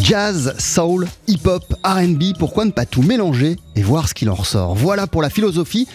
Jazz, soul, hip-hop, RB, pourquoi ne pas tout mélanger et voir ce qu'il en ressort? Voilà pour la philosophie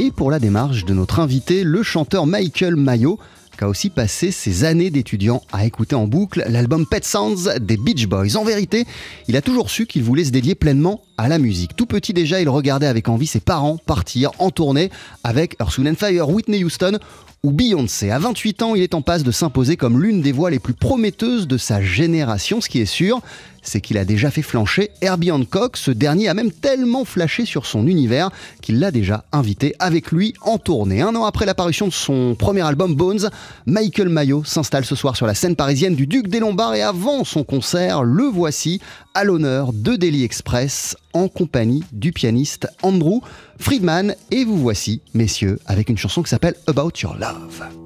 et pour la démarche de notre invité, le chanteur Michael Mayo, qui a aussi passé ses années d'étudiant à écouter en boucle l'album Pet Sounds des Beach Boys. En vérité, il a toujours su qu'il voulait se dédier pleinement à la musique. Tout petit déjà, il regardait avec envie ses parents partir en tournée avec Earth, Wind Fire, Whitney Houston ou Beyoncé. À 28 ans, il est en passe de s'imposer comme l'une des voix les plus prometteuses de sa génération. Ce qui est sûr, c'est qu'il a déjà fait flancher Herbie Hancock. Ce dernier a même tellement flashé sur son univers qu'il l'a déjà invité avec lui en tournée. Un an après l'apparition de son premier album Bones, Michael Mayo s'installe ce soir sur la scène parisienne du Duc des Lombards et avant son concert, le voici à l'honneur de Daily Express en compagnie du pianiste Andrew Friedman. Et vous voici, messieurs, avec une chanson qui s'appelle About Your Love.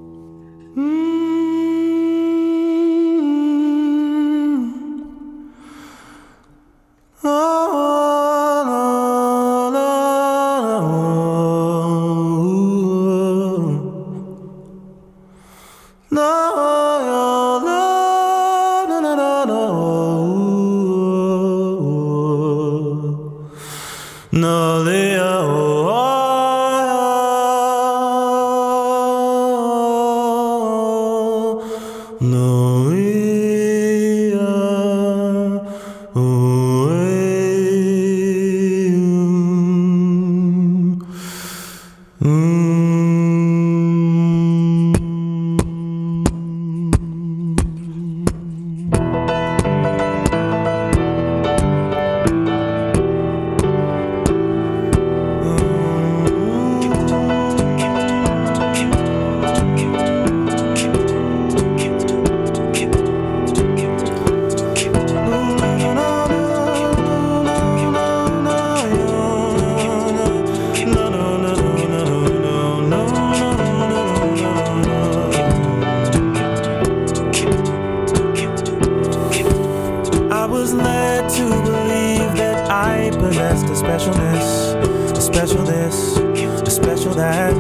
Specialness, a special this, a special that.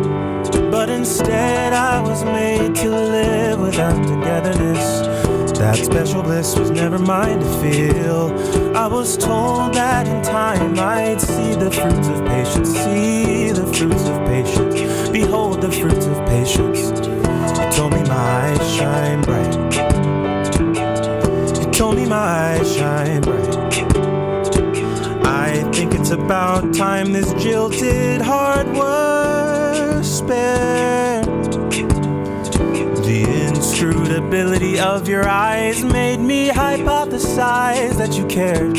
But instead, I was made to live without togetherness. That special bliss was never mine to feel. I was told that in time I'd see the fruits of patience, see the fruits of patience, behold the fruits of patience. You told me my eyes shine bright. You told me my eyes shine bright. About time this jilted heart was spared. The inscrutability of your eyes made me hypothesize that you cared.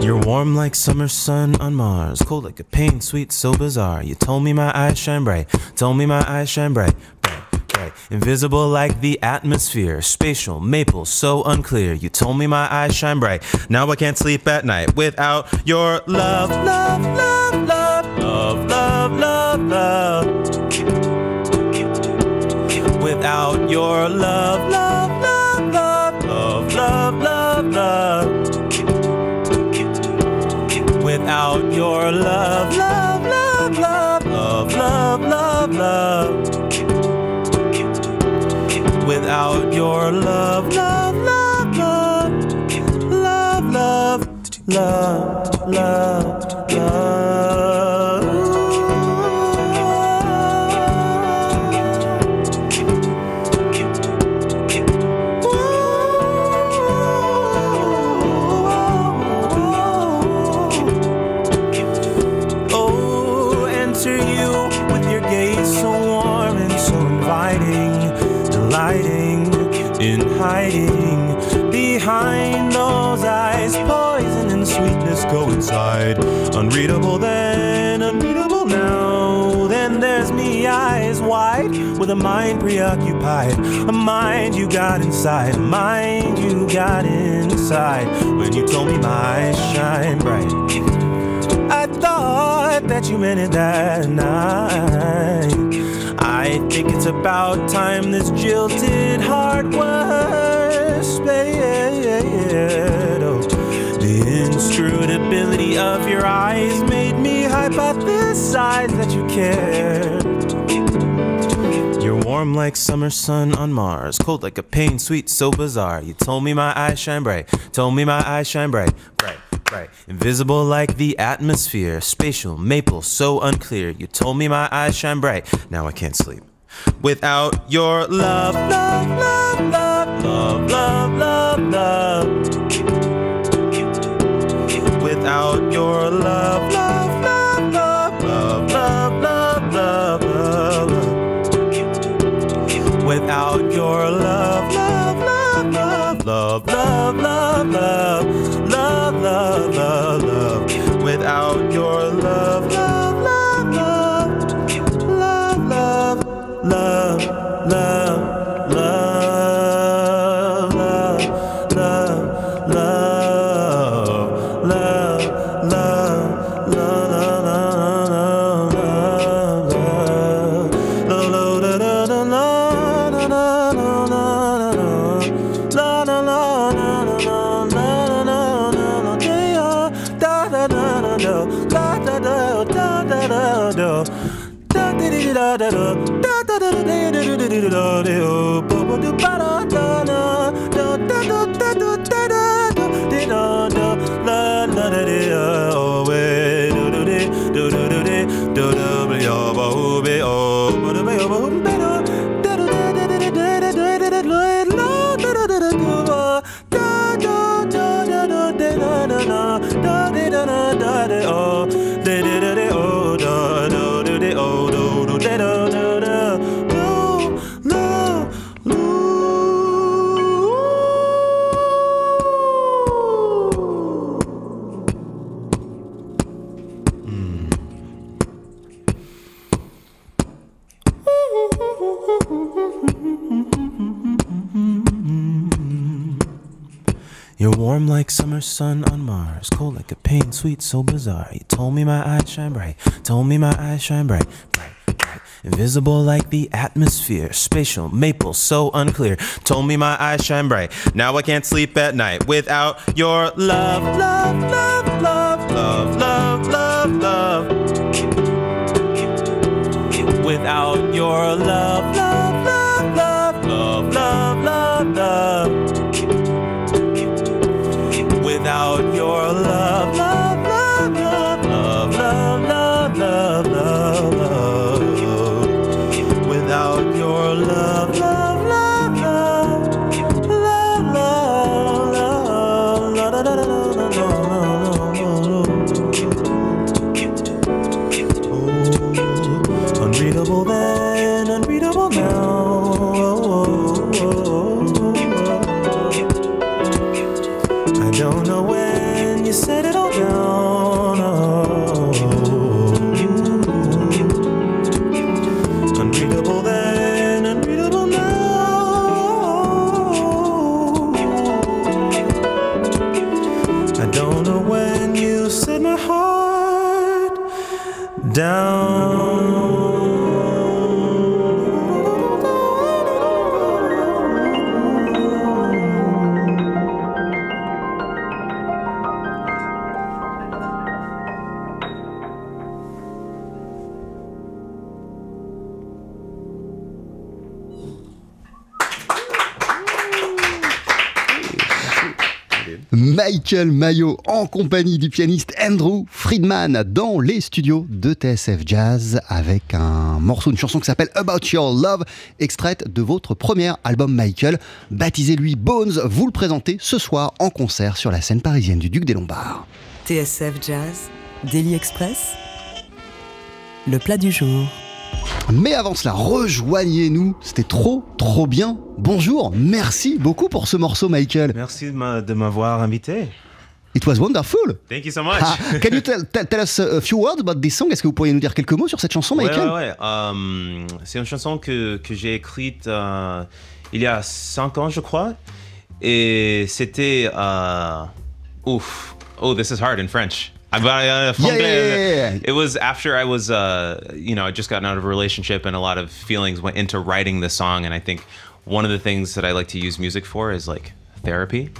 You're warm like summer sun on Mars, cold like a pain, sweet, so bizarre. You told me my eyes shine bright, told me my eyes shine bright. Invisible like the atmosphere, spatial, maple, so unclear. You told me my eyes shine bright. Now I can't sleep at night without your love, love, love, love, love, love, love, love. Without your love, love, love, love, love, love, love, love. Without your love, love, love, love, love, love, love, love out your love, love, love, love, love, love, love, love. With a mind preoccupied, a mind you got inside, a mind you got inside. when you told me my eyes shine bright. I thought that you meant it that night. I think it's about time this jilted heart was spared. Oh, the inscrutability of your eyes made me hypothesize that you cared. Warm like summer sun on Mars, cold like a pain, sweet, so bizarre. You told me my eyes shine bright, told me my eyes shine bright, bright, bright. Invisible like the atmosphere, spatial, maple, so unclear. You told me my eyes shine bright, now I can't sleep. Without your love, love, love, love, love, love, love, love. Without your love, yeah. So bizarre. You told me my eyes shine bright, told me my eyes shine bright, bright, bright. Invisible like the atmosphere, spatial, maple, so unclear. Told me my eyes shine bright. Now I can't sleep at night without your love, love, love, love, love, love, love, love. Without your love, love, love, love, love, love, love, love. Without your love, Michael Mayo en compagnie du pianiste Andrew Friedman dans les studios de TSF Jazz avec un morceau, une chanson qui s'appelle About Your Love, extraite de votre premier album Michael, baptisé lui Bones. Vous le présentez ce soir en concert sur la scène parisienne du Duc des Lombards. TSF Jazz, Daily Express, le plat du jour. Mais avant cela, rejoignez-nous, c'était trop trop bien. Bonjour, merci beaucoup pour ce morceau Michael. Merci de m'a- de m'avoir invité. It was wonderful. Thank you so much. Ah, can you tell, tell- tell us a few words about this song? Est-ce que vous pourriez nous dire quelques mots sur cette chanson, Michael? ouais, ouais. Euh, c'est une chanson que, que j'ai écrite euh, il y a 5 ans, je crois. Et c'était. Uh, oof. Oh, this is hard in French. Uh, yeah, yeah, yeah, It was after I was, uh, you know, I just gotten out of a relationship and a lot of feelings went into writing the song. And I think one of the things that I like to use music for is like therapy.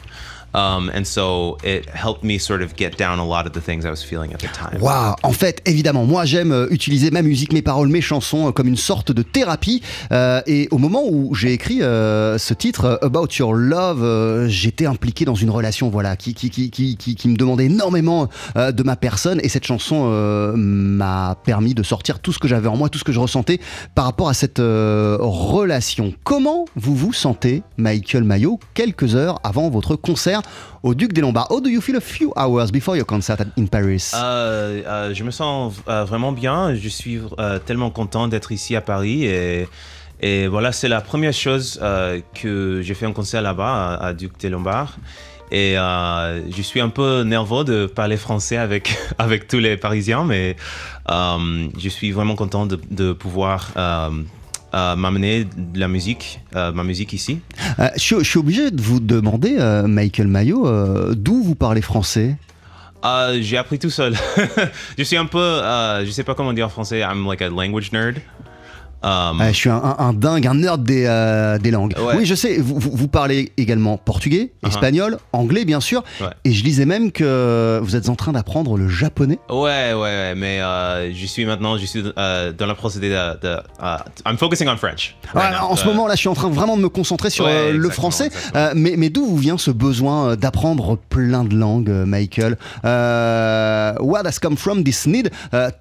Um, and so it helped me sort of get down a lot of the things I was feeling at the time. Waouh En fait, évidemment, moi j'aime euh, utiliser ma musique, mes paroles, mes chansons euh, comme une sorte de thérapie. Euh, et au moment où j'ai écrit ce titre, About Your Love, j'étais impliqué dans une relation voilà, qui, qui, qui, qui, qui me demandait énormément de ma personne. Et cette chanson m'a permis de sortir tout ce que j'avais en moi, tout ce que je ressentais par rapport à cette relation. Comment vous vous sentez, Michael Mayo, quelques heures avant votre concert? Au Duc des Lombards. How do you feel a few hours before your concert in Paris? Euh, euh, je me sens euh, vraiment bien. Je suis tellement content d'être ici à Paris et, voilà, c'est la première chose que j'ai fait un concert là-bas à, Duc des Lombards. Et je suis un peu nerveux de parler français avec, avec tous les Parisiens, mais je suis vraiment content de, pouvoir m'amener de la musique, euh, ma musique ici. Euh, je, suis obligé de vous demander, Michael Mayo, d'où vous parlez français? J'ai appris tout seul. je suis un peu, je sais pas comment dire en français, I'm like a language nerd. Um, je suis un, dingue, un nerd des, euh, des langues. Oui, je sais, vous, vous, parlez également portugais, uh-huh. espagnol, anglais, bien sûr. Et je lisais même que vous êtes en train d'apprendre le japonais. Ouais, ouais, mais euh, je suis maintenant, je suis euh, dans la procédure de. I'm focusing on French. en ce moment, là, je suis en train vraiment de me concentrer sur le français. mais mais d'où vous vient ce besoin d'apprendre plein de langues, Michael? Where has come from this need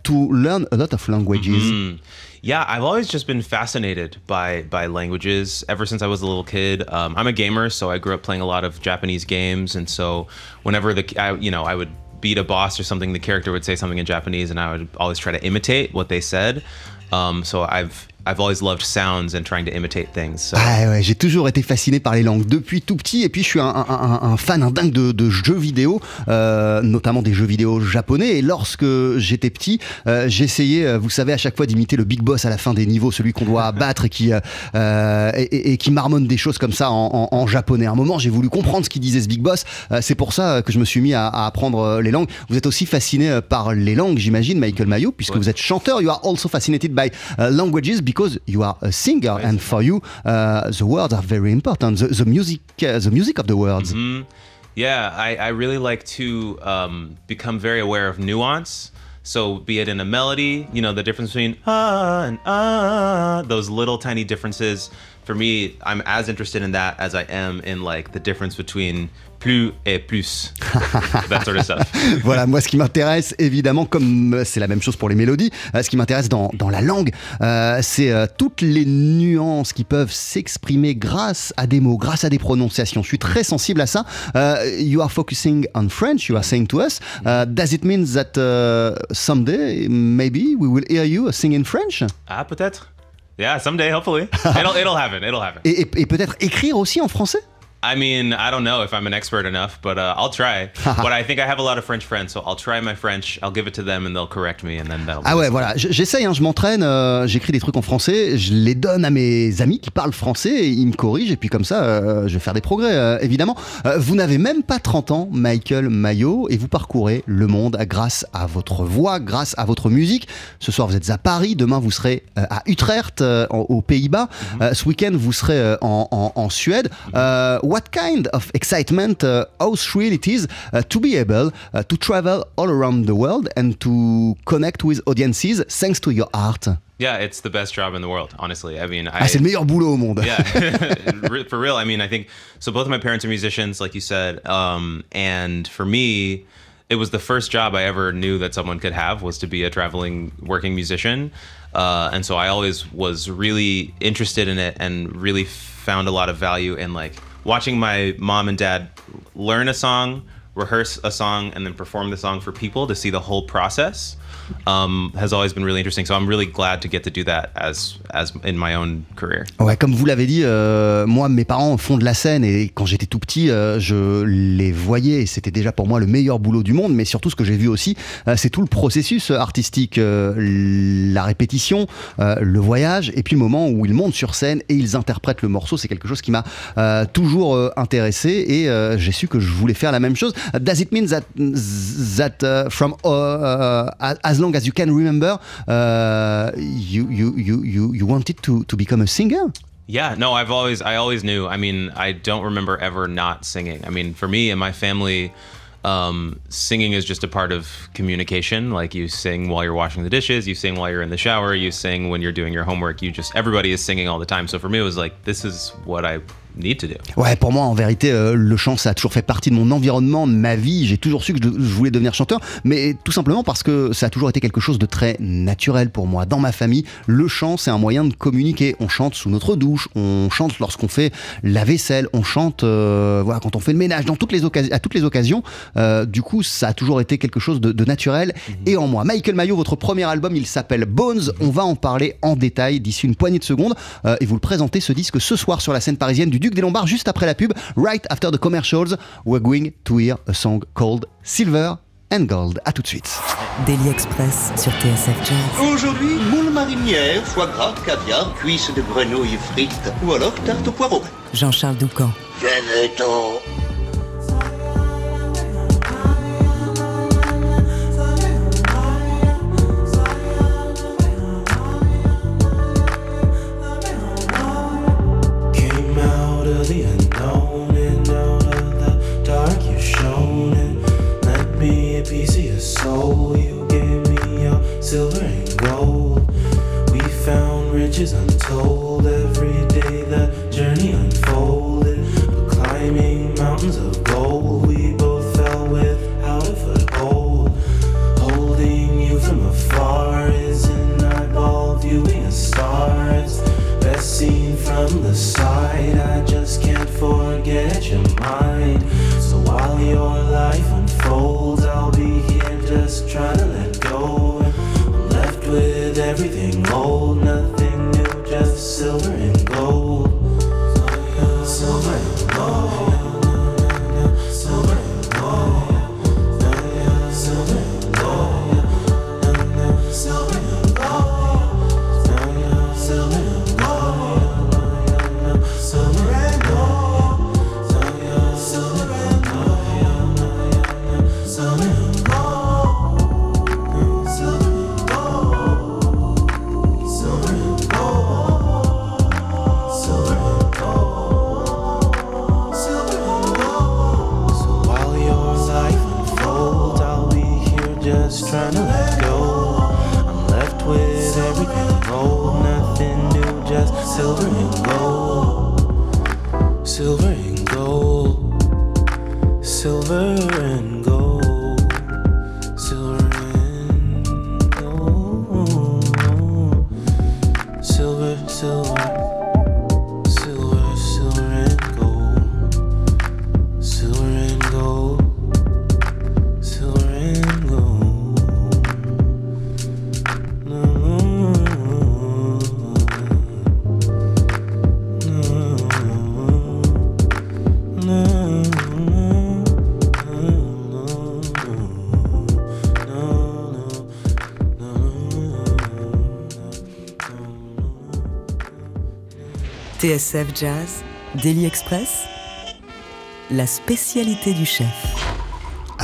to learn a lot of languages? Mm-hmm. Yeah, I've always just been fascinated by by languages ever since I was a little kid. Um, I'm a gamer, so I grew up playing a lot of Japanese games, and so whenever the I, you know I would beat a boss or something, the character would say something in Japanese, and I would always try to imitate what they said. Um, so I've I've always loved sounds and trying to imitate things. Ah ouais, j'ai toujours été fasciné par les langues depuis tout petit. Et puis je suis un, un, un fan, un dingue de, de jeux vidéo, euh, notamment des jeux vidéo japonais. Et lorsque j'étais petit, euh, j'essayais, euh, vous savez, à chaque fois d'imiter le big boss à la fin des niveaux, celui qu'on doit battre et qui euh, et, et, qui marmonne des choses comme ça en, en, en japonais. À un moment, j'ai voulu comprendre ce qu'il disait ce big boss. C'est pour ça que je me suis mis à, à, apprendre les langues. Vous êtes aussi fasciné par les langues, j'imagine, Michael Mayo, puisque ouais. vous êtes chanteur. You are also fascinated by languages because you are a singer, and for you, uh, the words are very important. The, the music, uh, the music of the words. Mm-hmm. Yeah, I, I really like to um, become very aware of nuance. So, be it in a melody, you know, the difference between ah and ah, those little tiny differences. For me, I'm as interested in that as I am in like the difference between plus et plus. That sort of stuff. voilà, moi ce qui m'intéresse évidemment, comme euh, c'est la même chose pour les mélodies, euh, ce qui m'intéresse dans, dans, la langue, euh, c'est euh, toutes les nuances qui peuvent s'exprimer grâce à des mots, grâce à des prononciations. Je suis très sensible à ça. Uh, you are focusing on French, you are saying to us. Uh, does it mean that uh, someday, maybe, we will hear you sing in French? Ah, peut-être. Yeah, someday, hopefully. It'll, it'll happen, it'll happen. Et, et, et peut-être écrire aussi en français? I mean, I don't know if I'm an expert enough, but uh, I'll try. but I think I have a lot of French friends, so I'll try my French. I'll give it to them, and they'll correct me, and then that'll. Ah ouais, voilà. J'essaye, hein, je m'entraîne, euh, j'écris des trucs en français, je les donne à mes amis qui parlent français, et ils me corrigent, et puis comme ça, euh, je vais faire des progrès, euh, évidemment. vous n'avez même pas 30 ans, Michael Mayo, et vous parcourez le monde grâce à votre voix, grâce à votre musique. Ce soir, vous êtes à Paris, demain, vous serez à Utrecht, aux Pays-Bas. Mm-hmm. ce week-end, vous serez en, en, en Suède. What kind of excitement, uh, how thrill it is uh, to be able uh, to travel all around the world and to connect with audiences thanks to your art. Yeah, it's the best job in the world, honestly. I mean, I, ah, c'est le meilleur boulot au monde. yeah, for real. I mean, I think so. Both of my parents are musicians, like you said, um, and for me, it was the first job I ever knew that someone could have was to be a traveling working musician, uh, and so I always was really interested in it and really found a lot of value in like watching my mom and dad learn a song, rehearse a song and then perform the song for people to see the whole process has always been really interesting. So I'm really glad to get to do that as as in my own career. Ouais, comme vous l'avez dit, euh, moi, mes parents font de la scène et quand j'étais tout petit, euh, je les voyais et c'était déjà pour moi le meilleur boulot du monde. Mais surtout, ce que j'ai vu aussi, euh, c'est tout le processus artistique, la répétition, le voyage et puis le moment où ils montent sur scène et ils interprètent le morceau. C'est quelque chose qui m'a toujours intéressé et j'ai su que je voulais faire la même chose. Long as you can remember, uh, you, you you you you wanted to to become a singer? Yeah, no, I've always I always knew. I mean, I don't remember ever not singing. I mean, for me and my family, um, singing is just a part of communication. Like you sing while you're washing the dishes, you sing while you're in the shower, you sing when you're doing your homework. You just everybody is singing all the time. So for me, it was like this is what I need to do. Ouais, pour moi, en vérité, euh, le chant, ça a toujours fait partie de mon environnement, de ma vie. J'ai toujours su que je, je voulais devenir chanteur, mais tout simplement parce que ça a toujours été quelque chose de très naturel pour moi. Dans ma famille, le chant, c'est un moyen de communiquer. On chante sous notre douche, on chante lorsqu'on fait la vaisselle, on chante euh, voilà, quand on fait le ménage, dans toutes les à toutes les occasions. Euh, du coup, ça a toujours été quelque chose de, de naturel et en moi. Michael Mayo, votre premier album, il s'appelle Bones. On va en parler en détail d'ici une poignée de secondes et vous le présentez ce disque ce soir sur la scène parisienne du Duc des Lombards, juste après la pub. Right after the commercials, we're going to hear a song called Silver and Gold. À tout de suite. Daily Express sur TSF Jazz. Aujourd'hui, moule marinière, foie gras, caviar, cuisses de grenouille frites ou alors tarte au poireau. Jean-Charles Doucan. Venez-t'en. Silver TSF Jazz, Daily Express, la spécialité du chef.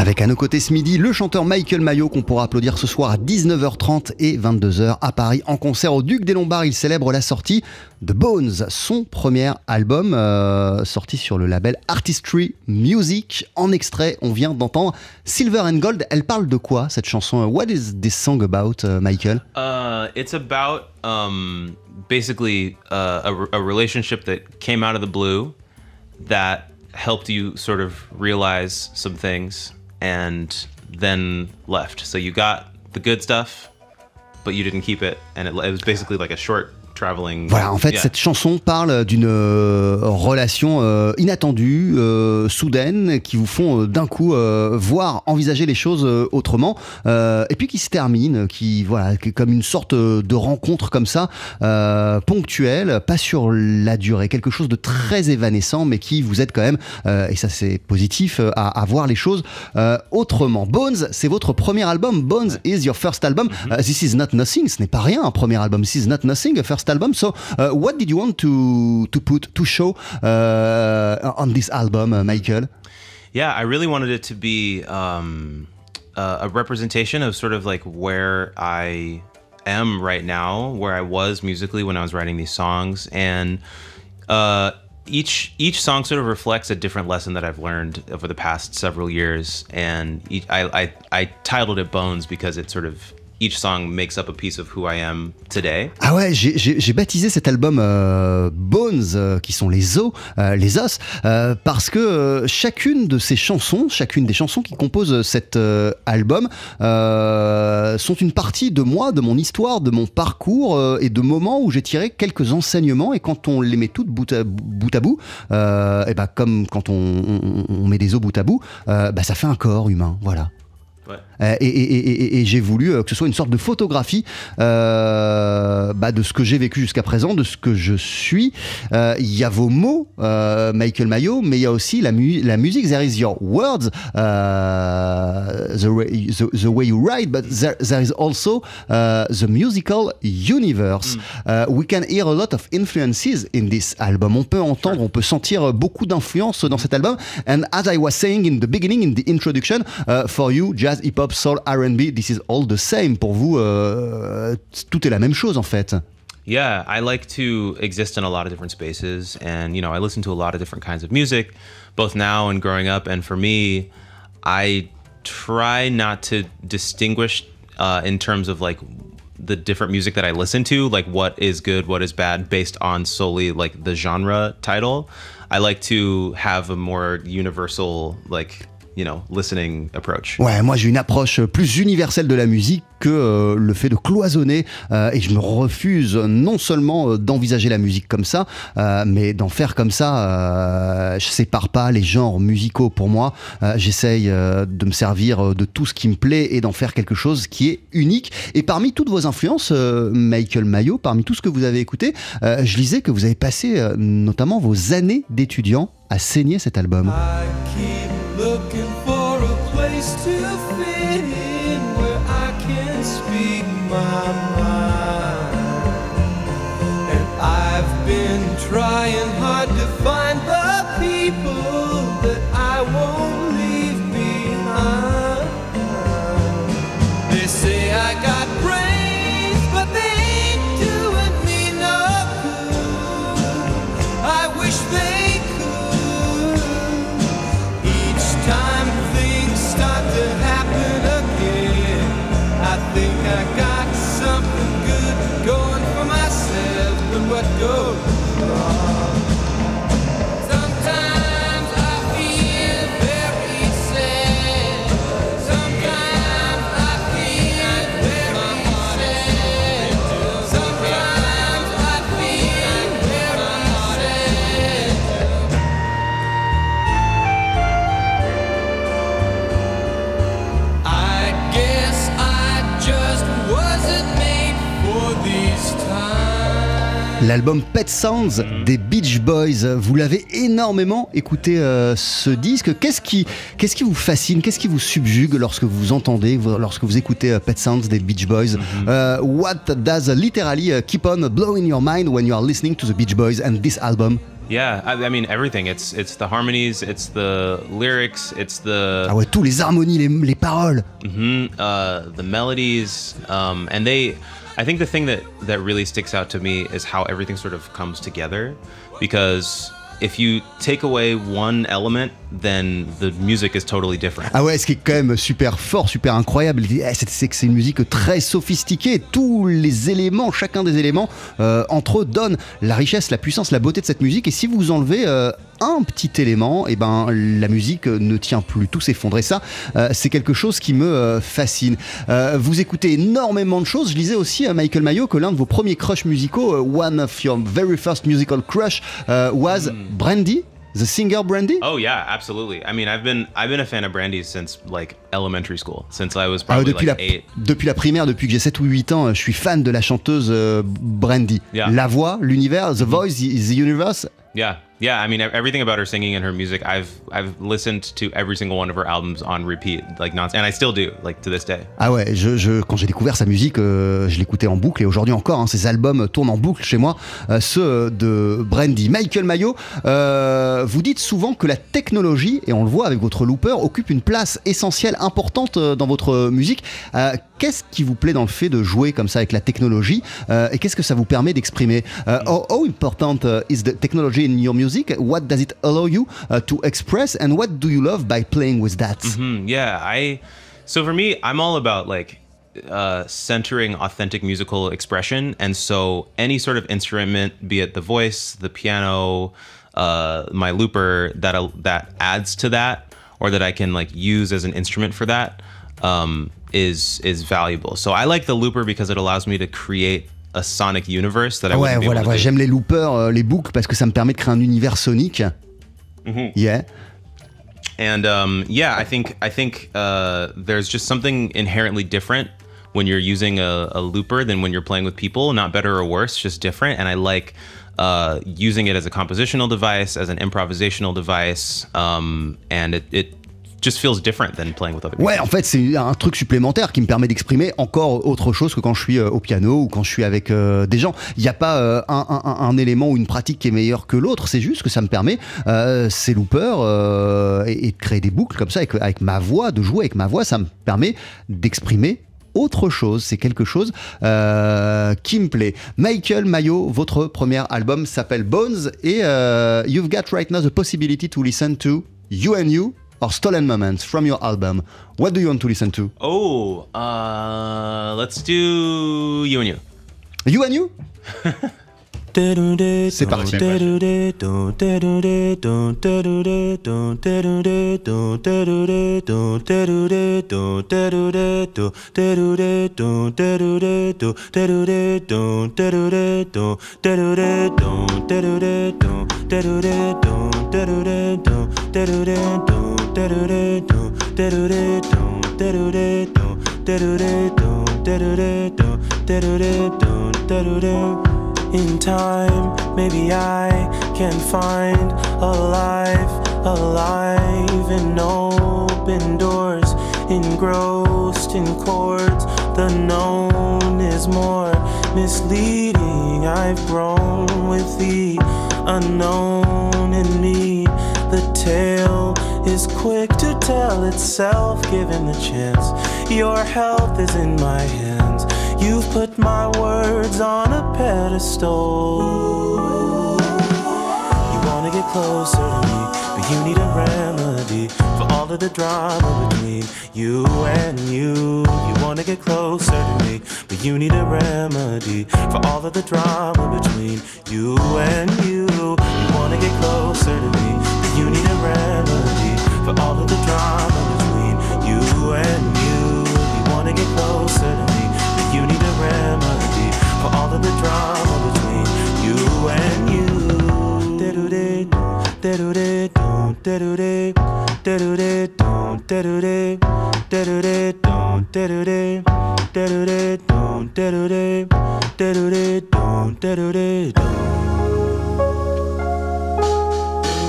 Avec à nos côtés ce midi le chanteur Michael Mayo qu'on pourra applaudir ce soir à 19h30 et 22h à Paris en concert au Duc des Lombards. Il célèbre la sortie de Bones, son premier album euh, sorti sur le label Artistry Music. En extrait, on vient d'entendre Silver and Gold. Elle parle de quoi cette chanson? What is this song about, euh, Michael? Uh, it's about um, basically uh, a relationship that came out of the blue that helped you sort of realize some things and then left. So you got the good stuff, but you didn't keep it, and it, it was basically like a short traveling. Voilà, en fait, Yeah. cette chanson parle d'une euh, relation euh, inattendue, euh, soudaine, qui vous font d'un coup voir, envisager les choses autrement, et puis qui se termine, qui voilà, qui est comme une sorte de rencontre comme ça, ponctuelle, pas sur la durée, quelque chose de très évanescent, mais qui vous aide quand même, et ça c'est positif, à, à voir les choses autrement. Bones, c'est votre premier album. Bones is your first album. Uh, this is not nothing. Ce n'est pas rien, un premier album. This is not nothing, a first album. So, uh, what did you want to to put to show uh, on this album, uh, Michael? Yeah, I really wanted it to be um, a representation of sort of like where I am right now, where I was musically when I was writing these songs, and uh, each each song sort of reflects a different lesson that I've learned over the past several years. And each, I, I I titled it Bones because it sort of each song makes up a piece of who I am today. Ah ouais, j'ai- baptisé cet album euh, Bones, euh, qui sont les os, euh, les os, parce que chacune de ces chansons, chacune des chansons qui composent cet album, sont une partie de moi, de mon histoire, de mon parcours et de moments où j'ai tiré quelques enseignements. Et quand on les met toutes bout à bout, à bout et ben comme quand on, on- on met des os bout à bout, bah, ça fait un corps humain. Voilà. Ouais. Euh, et, et- et- et- j'ai voulu euh, que ce soit une sorte de photographie euh, bah, de ce que j'ai vécu jusqu'à présent, de ce que je suis. Euh, Il y a vos mots, euh, Michael Mayo, mais il y a aussi la, mu- la musique. There is your words, uh, the, way, the, the way you write, but there, there is also uh, the musical universe. Uh, we can hear a lot of influences in this album. On peut entendre, on peut sentir beaucoup d'influences dans cet album. And as I was saying in the beginning, in the introduction, uh, for you, jazz, hip-hop, soul, R&B, this is all the same. Pour vous, euh, tout est la même chose en fait. Yeah, I like to exist in a lot of different spaces and you know, I listen to a lot of different kinds of music both now and growing up and for me I try not to distinguish uh, in terms of like the different music that I listen to, like what is good, what is bad based on solely like the genre title. I like to have a more universal like, you know, listening approach. Ouais, moi j'ai une approche plus universelle de la musique que euh, le fait de cloisonner euh, et je me refuse non seulement euh, d'envisager la musique comme ça, euh, mais d'en faire comme ça. Euh, je sépare pas les genres musicaux pour moi. Euh, J'essaye euh, de me servir de tout ce qui me plaît et d'en faire quelque chose qui est unique. Et parmi toutes vos influences, euh, Michael Mayo, parmi tout ce que vous avez écouté, euh, je lisais que vous avez passé euh, notamment vos années d'étudiant à saigner cet album. I keep looking for a place to fit in where I can speak my mind. And I've been trying hard to find L'album Pet Sounds des Beach Boys, vous l'avez énormément écouté euh, ce disque. Qu'est-ce qui, qu'est-ce qui vous fascine, qu'est-ce qui vous subjugue lorsque vous entendez, lorsque vous écoutez euh, Pet Sounds des Beach Boys? Euh, What does literally keep on blowing your mind when you are listening to the Beach Boys and this album? Yeah, I, I mean everything. It's it's the harmonies, it's the lyrics, it's the Ah ouais, tous les harmonies, les, les paroles. hmm uh, the melodies, um, and they. I think the thing that that really sticks out to me is how everything sort of comes together, because if you take away one element, then the music is totally different. Ah ouais, ce qui est quand même super fort, super incroyable, eh, c'est que c'est une musique très sophistiquée. Tous les éléments, chacun des éléments euh, entre eux donnent la richesse, la puissance, la beauté de cette musique. Et si vous enlevez euh, un petit élément, et ben la musique ne tient plus, tout s'effondre. Et ça, euh, c'est quelque chose qui me fascine. Vous écoutez énormément de choses. Je lisais aussi à Michael Mayo que l'un de vos premiers crushs musicaux, one of your very first musical crush, was Brandy, the singer Brandy? Oh yeah, absolutely. I mean, I've been I've been a fan of Brandy since like elementary school, since I was Ah, probably depuis, like la, eight. depuis la primaire, depuis que j'ai 7 ou 8 ans, je suis fan de la chanteuse euh, Brandy. Yeah. Mm-hmm. La voix, l'univers, the voice, the, the universe. Yeah, yeah. I mean, ev- everything about her singing and her music, I've I've listened to every single one of her albums on repeat, like non, and I still do, like to this day. Ah ouais, je, quand j'ai découvert sa musique, euh, je l'écoutais en boucle et aujourd'hui encore, hein, ses albums tournent en boucle chez moi, euh, ceux de Brandy. Michael Mayo, euh, vous dites souvent que la technologie, et on le voit avec votre looper, occupe une place essentielle, importante euh, dans votre musique. Qu'est-ce qui vous plaît dans le fait de jouer comme ça avec la technologie et qu'est-ce que ça vous permet d'exprimer? How, how important uh, is the technology in your music? What does it allow you uh, to express and what do you love by playing with that? Hmm, yeah, I. So for me, I'm all about like uh, centering authentic musical expression, and so any sort of instrument, be it the voice, the piano, uh, my looper, that that adds to that, or that I can like use as an instrument for that, um, is is valuable. So I like the looper because it allows me to create a sonic universe that I Ouais, voilà, able to voilà, do. j'aime les loopers, euh, les boucles, parce que ça me permet de créer un univers sonique. Mhm. Yeah. and um, yeah, I think I think uh, there's just something inherently different when you're using a, a looper than when you're playing with people. Not better or worse, just different. And I like uh, using it as a compositional device, as an improvisational device, um, and it, it just feels different than playing with other people. Ouais, en fait, c'est un truc supplémentaire qui me permet d'exprimer encore autre chose que quand je suis euh, au piano ou quand je suis avec euh, des gens. Il n'y a pas euh, un, élément ou une pratique qui est meilleure que l'autre, c'est juste que ça me permet, ces loopers, et, de créer des boucles comme ça avec, ma voix, de jouer avec ma voix, ça me permet d'exprimer autre chose, c'est quelque chose qui me plaît. Michael Mayo, votre premier album s'appelle Bones et you've got right now the possibility to listen to You and You or Stolen Moments from your album. What do you want to listen to? Oh, uh, let's do you and you. You and You C'est parti. In time, maybe I can find a life alive in open doors, engrossed in chords. The known is more misleading. I've grown with the unknown in me. The tale is quick to tell itself, given the chance. Your health is in my hands. You've put my words on a pedestal. You wanna get closer to me, but you need a remedy for all of the drama between you and you. You wanna get closer to me, but you need a remedy for all of the drama between you and you. You wanna get closer to me, but you need a remedy for all of the drama between you and you. You wanna get closer to me, but you need a remedy for all of the drama between you and you. Da-do-day, do, de don't, do, de do de, do de do, de don't, do, de don't, do, de don't, do.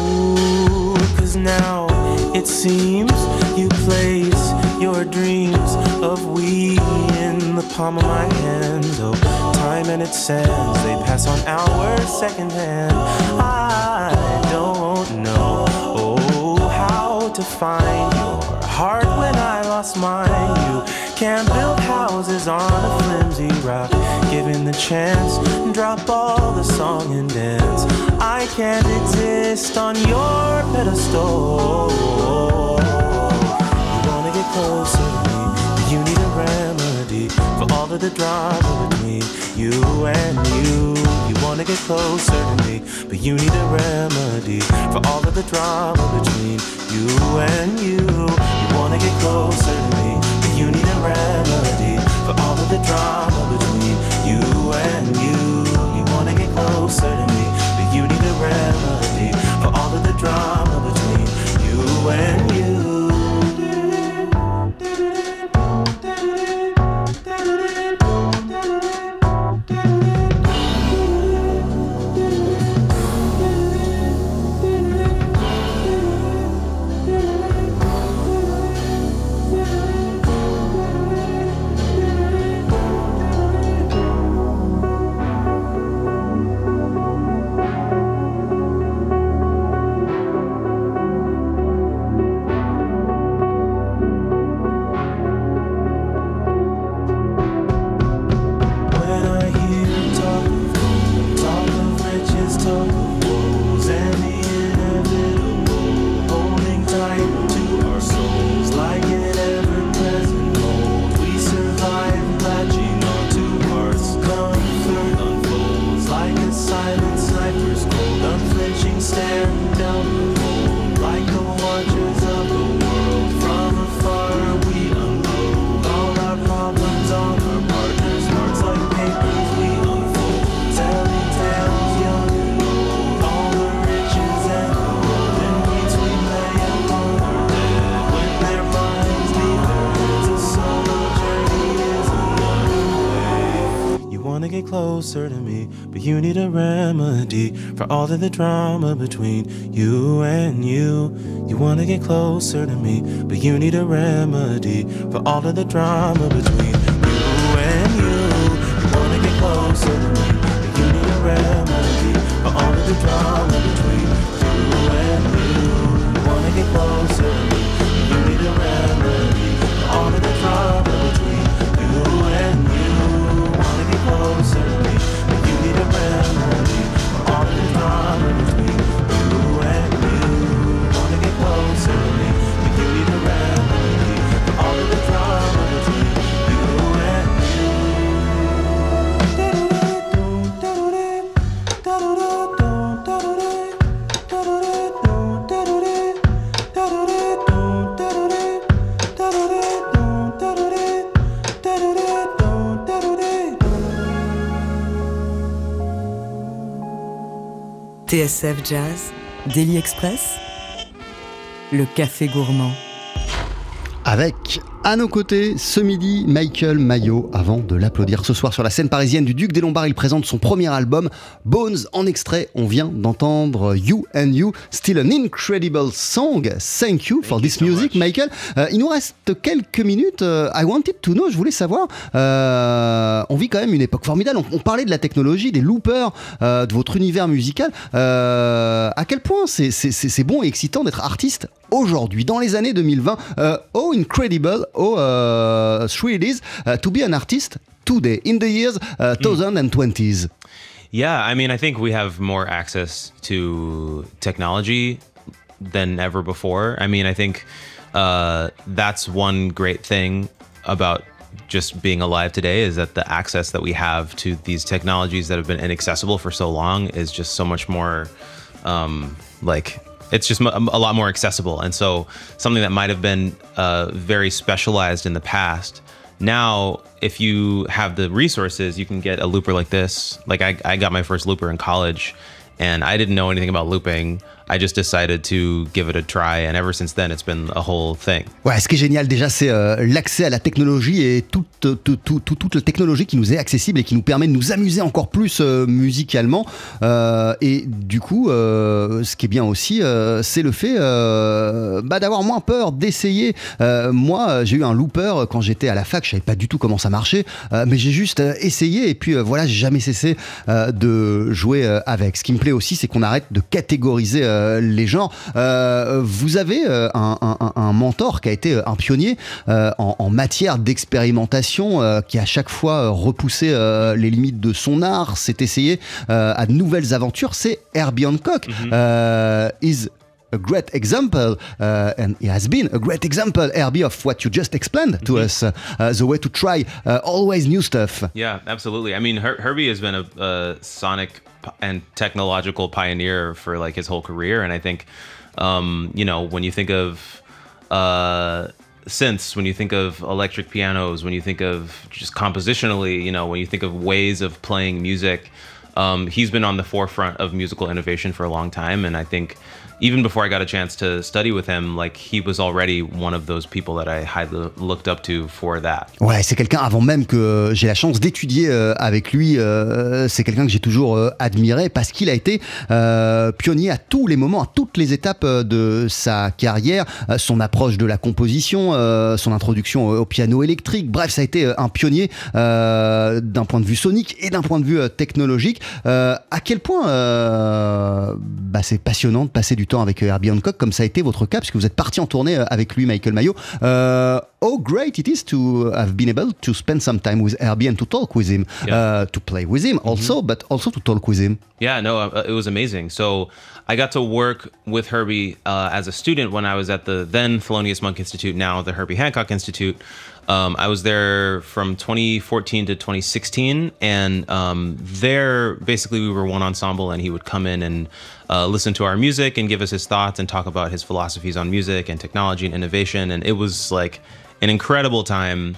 Ooh, 'cause now it seems you place your dreams of we in the palm of my hand. Oh, time and its sands, they pass on hours secondhand. I don't know oh, how to find your heart when I lost mine. You can't build houses on a flimsy rock. Given the chance, drop all the song and dance. I can't exist on your pedestal. You wanna get closer to me, but you need a remedy for all of the drama between you and you. You wanna get closer to me, but you need a remedy for all of the drama between you and you. You wanna get closer to me, remedy for all of the drama between you and you. You wanna get closer to me, but you need a remedy for all of the drama between you and you. For all of the drama between you and you. You wanna get closer to me, but you need a remedy for all of the drama between you and you. You wanna get closer to me, but you need a remedy for all of the drama between you and you. You wanna get closer TSF Jazz, Daily Express, le café gourmand. Avec à nos côtés ce midi Michael Mayo. Avant de l'applaudir ce soir sur la scène parisienne du Duc des Lombards, il présente son premier album Bones. En extrait, on vient d'entendre You and You, still an incredible song. Thank you for this music, Michael. Euh, il nous reste quelques minutes. Euh, I wanted to know, je voulais savoir. euh, on vit quand même une époque formidable. On, on parlait de la technologie, des loopers, euh, de votre univers musical. Euh, à quel point c'est bon et excitant d'être artiste aujourd'hui, dans les années 2020. Euh, oh, incredible, oh, uh, it is uh, to be an artist today, in the years uh, 2020s. Yeah, I mean, I think we have more access to technology than ever before. I mean, I think uh, that's one great thing about just being alive today is that the access that we have to these technologies that have been inaccessible for so long is just so much more um, like it's just a lot more accessible. And so something that might have been uh, very specialized in the past now if you have the resources you can get a looper like this. Like I, I got my first looper in college and i didn't know anything about looping i just decided to give it a try and ever since then it's been a whole thing Ouais, ce qui est génial déjà, c'est euh, l'accès à la technologie et toute, euh, tout- tout- tout- toute la technologie qui nous est accessible et qui nous permet de nous amuser encore plus euh, musicalement. Euh, et du coup, euh, ce qui est bien aussi, euh, c'est le fait bah, d'avoir moins peur d'essayer. Moi, j'ai eu un looper quand j'étais à la fac, je savais pas du tout comment ça marchait, mais j'ai juste essayé et puis voilà, j'ai jamais cessé de jouer avec. Ce qui me plaît aussi, c'est qu'on arrête de catégoriser euh, euh, les genres. Euh, vous avez euh, un, un- un mentor qui a été un pionnier euh, en, en matière d'expérimentation, euh, qui a à chaque fois euh, repoussé euh, les limites de son art, s'est essayé euh, à de nouvelles aventures. C'est Herbie Hancock. Euh, is a great example, uh, and he has been a great example, Herbie, of what you just explained to us. Uh, uh, the way to try uh, always new stuff. Yeah, absolutely. I mean, Her- Herbie has been a, a sonic p- and technological pioneer for like his whole career, and I think, um, you know, when you think of uh, synths, when you think of electric pianos, when you think of just compositionally, you know, when you think of ways of playing music, um, he's been on the forefront of musical innovation for a long time, and I think. Even before I got a chance to study with him, like he was already one of those people that I highly looked up to for that. Ouais, c'est quelqu'un avant même que j'ai la chance d'étudier euh, avec lui. euh, c'est quelqu'un que j'ai toujours euh, admiré parce qu'il a été pionnier à tous les moments, à toutes les étapes de sa carrière. Son approche de la composition, son introduction au piano électrique. Bref, ça a été un pionnier d'un point de vue sonique et d'un point de vue technologique. À quel point bah, c'est passionnant de passer du temps avec euh, Herbie Hancock, comme ça a été votre cas, puisque vous êtes parti en tournée euh, avec lui, Michael Mayo. Euh, how great it is to have been able to spend some time with Herbie and to talk with him, uh, to play with him also, but also to talk with him. Yeah, no, uh, it was amazing. So I got to work with Herbie uh, as a student when I was at the then Thelonious Monk Institute, now the Herbie Hancock Institute. Um, I was there from 2014 to 2016, and um, there basically we were one ensemble, and he would come in and uh, listen to our music and give us his thoughts and talk about his philosophies on music and technology and innovation. And it was like an incredible time.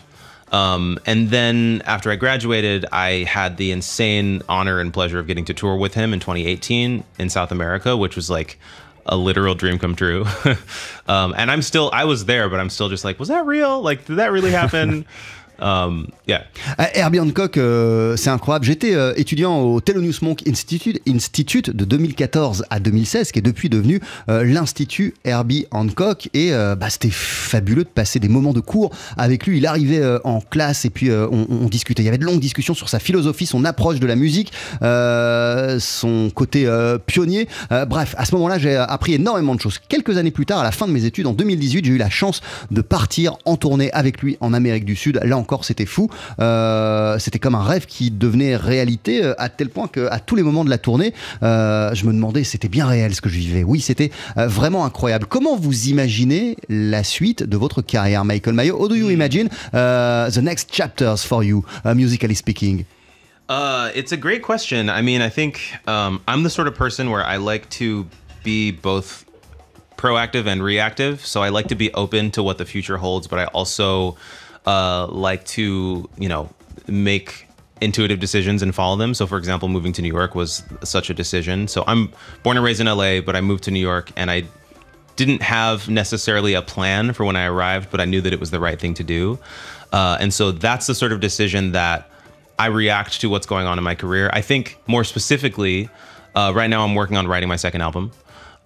Um, and then after I graduated, I had the insane honor and pleasure of getting to tour with him in 2018 in South America, which was like a literal dream come true. um, and I'm still, I was there, but I'm still just like, was that real? Like, did that really happen? um, yeah. Euh, Herbie Hancock, euh, c'est incroyable. J'étais euh, étudiant au Thelonious Monk Institute, Institute de 2014 à 2016, qui est depuis devenu euh, l'Institut Herbie Hancock. Et bah, c'était fabuleux de passer des moments de cours avec lui. Il arrivait en classe et puis on, discutait. Il y avait de longues discussions sur sa philosophie, son approche de la musique, son côté pionnier. Bref, à ce moment-là, j'ai appris énormément de choses. Quelques années plus tard, à la fin de mes études, en 2018, j'ai eu la chance de partir en tournée avec lui en Amérique du Sud. Là encore, c'était fou. Euh, c'était comme un rêve qui devenait réalité euh, à tel point qu'à tous les moments de la tournée, euh, je me demandais c'était bien réel ce que je vivais. Oui, c'était euh, vraiment incroyable. Comment vous imaginez la suite de votre carrière, Michael Mayo? How do you imagine uh, the next chapters for you, uh, musically speaking? Uh, it's a great question. I mean, I think um, I'm the sort of person where I like to be both proactive and reactive. So I like to be open to what the future holds, but I also uh, like to, you know, make intuitive decisions and follow them. So, for example, moving to New York was such a decision. So I'm born and raised in LA, but I moved to New York and I didn't have necessarily a plan for when I arrived, but I knew that it was the right thing to do. Uh, and so that's the sort of decision that I react to what's going on in my career. I think more specifically, uh, right now I'm working on writing my second album.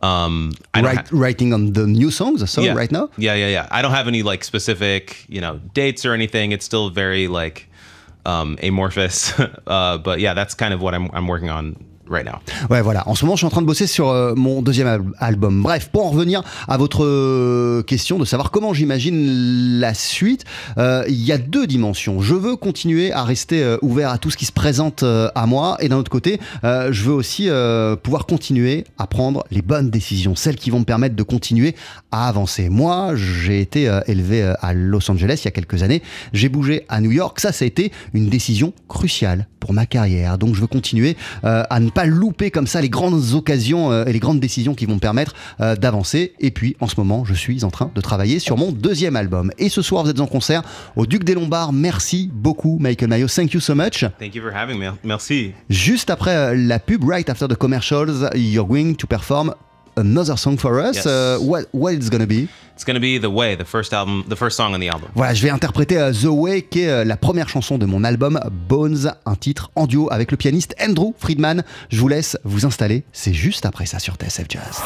Um, don't Writing on the new songs, song yeah. right now Yeah, yeah, yeah. I don't have any like specific, you know, dates or anything. It's still very like um, amorphous. uh, but yeah, that's kind of what I'm, I'm working on right now. Ouais, voilà. En ce moment, je suis en train de bosser sur euh, mon deuxième al- album. Bref, pour en revenir à votre euh, question de savoir comment j'imagine la suite, euh, il y a deux dimensions. Je veux continuer à rester ouvert à tout ce qui se présente à moi, et d'un autre côté, je veux aussi pouvoir continuer à prendre les bonnes décisions, celles qui vont me permettre de continuer à avancer. Moi, j'ai été élevé à Los Angeles il y a quelques années. J'ai bougé à New York. Ça, ça a été une décision cruciale pour ma carrière. Donc, je veux continuer à ne pas louper comme ça les grandes occasions euh, et les grandes décisions qui vont me permettre euh, d'avancer. Et puis, en ce moment, je suis en train de travailler sur mon deuxième album. Et ce soir, vous êtes en concert au Duc des Lombards. Merci beaucoup, Michael Mayo. Thank you so much. Thank you for having me. Merci. Juste après euh, la pub, right after the commercials, you're going to perform another song for us. Yes. Uh, what, what it's gonna be? It's gonna be The Way, the first album, the first song on the album. Voilà, je vais interpréter euh, The Way, qui est euh, la première chanson de mon album Bones, un titre en duo avec le pianiste Andrew Friedman. Je vous laisse vous installer, c'est juste après ça sur TSF Jazz.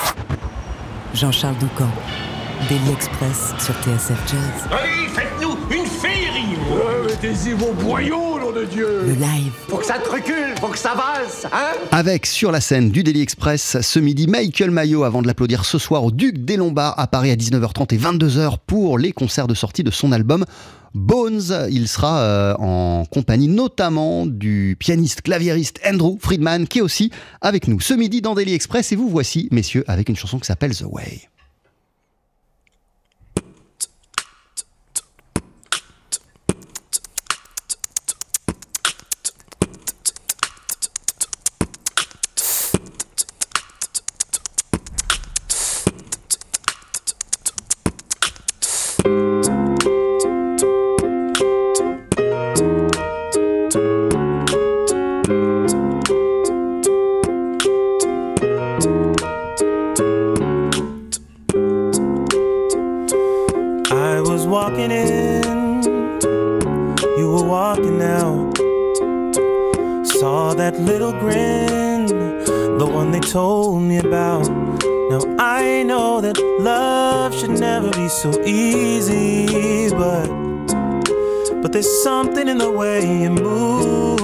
Jean-Charles Doucan, Daily Express sur TSF Jazz. Allez, faites-nous vos boyaux, nom de Dieu Le live. Faut que ça te recule, faut que ça valse, hein Avec sur la scène du Daily Express ce midi Michael Mayo avant de l'applaudir ce soir au Duc des Lombards à Paris à 19h30 et 22h pour les concerts de sortie de son album Bones. Il sera euh, en compagnie notamment du pianiste claviériste Andrew Friedman qui est aussi avec nous ce midi dans Daily Express et vous voici messieurs avec une chanson qui s'appelle The Way. Walking in, you were walking out. Saw that little grin, the one they told me about. Now I know that love should never be so easy, but but there's something in the way you move,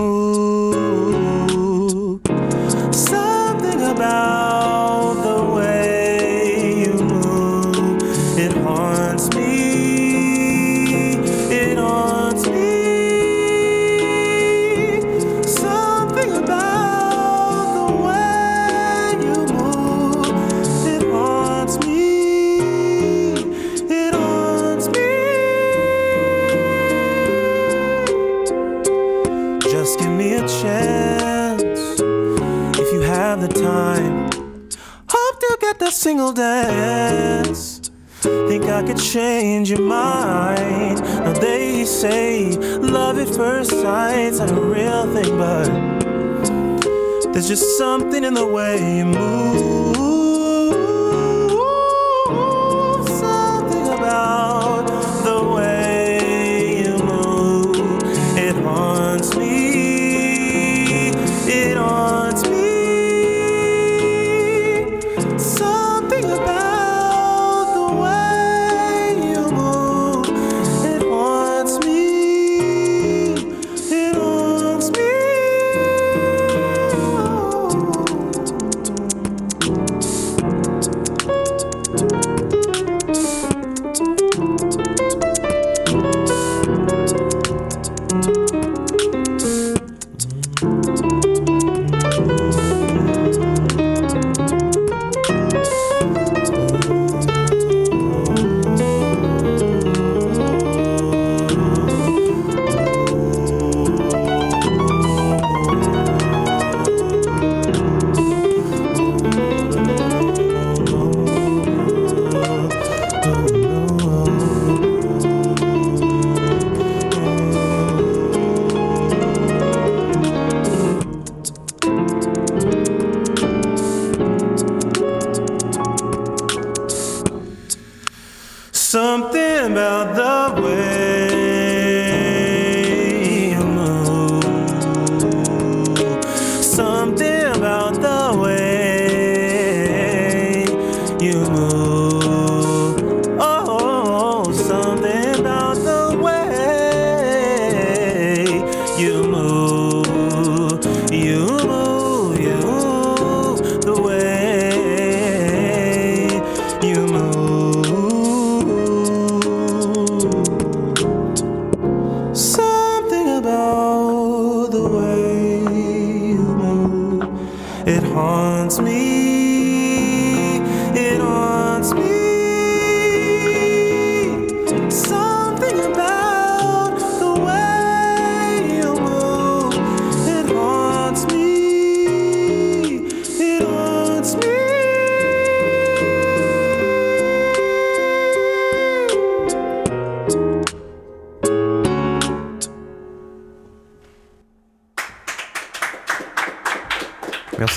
I could change your mind. Now they say love at first sight's not a real thing, but there's just something in the way you move. You move.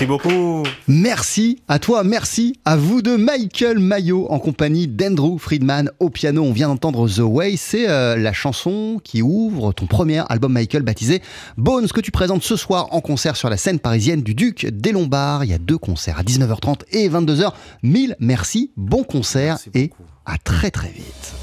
Merci beaucoup. Merci à toi, merci à vous deux, Michael Mayo en compagnie d'Andrew Friedman au piano. On vient d'entendre The Way, c'est euh, la chanson qui ouvre ton premier album Michael baptisé Bones que tu présentes ce soir en concert sur la scène parisienne du Duc des Lombards. Il y a deux concerts à 19h30 et 22h. Mille merci, bon concert et à très très vite.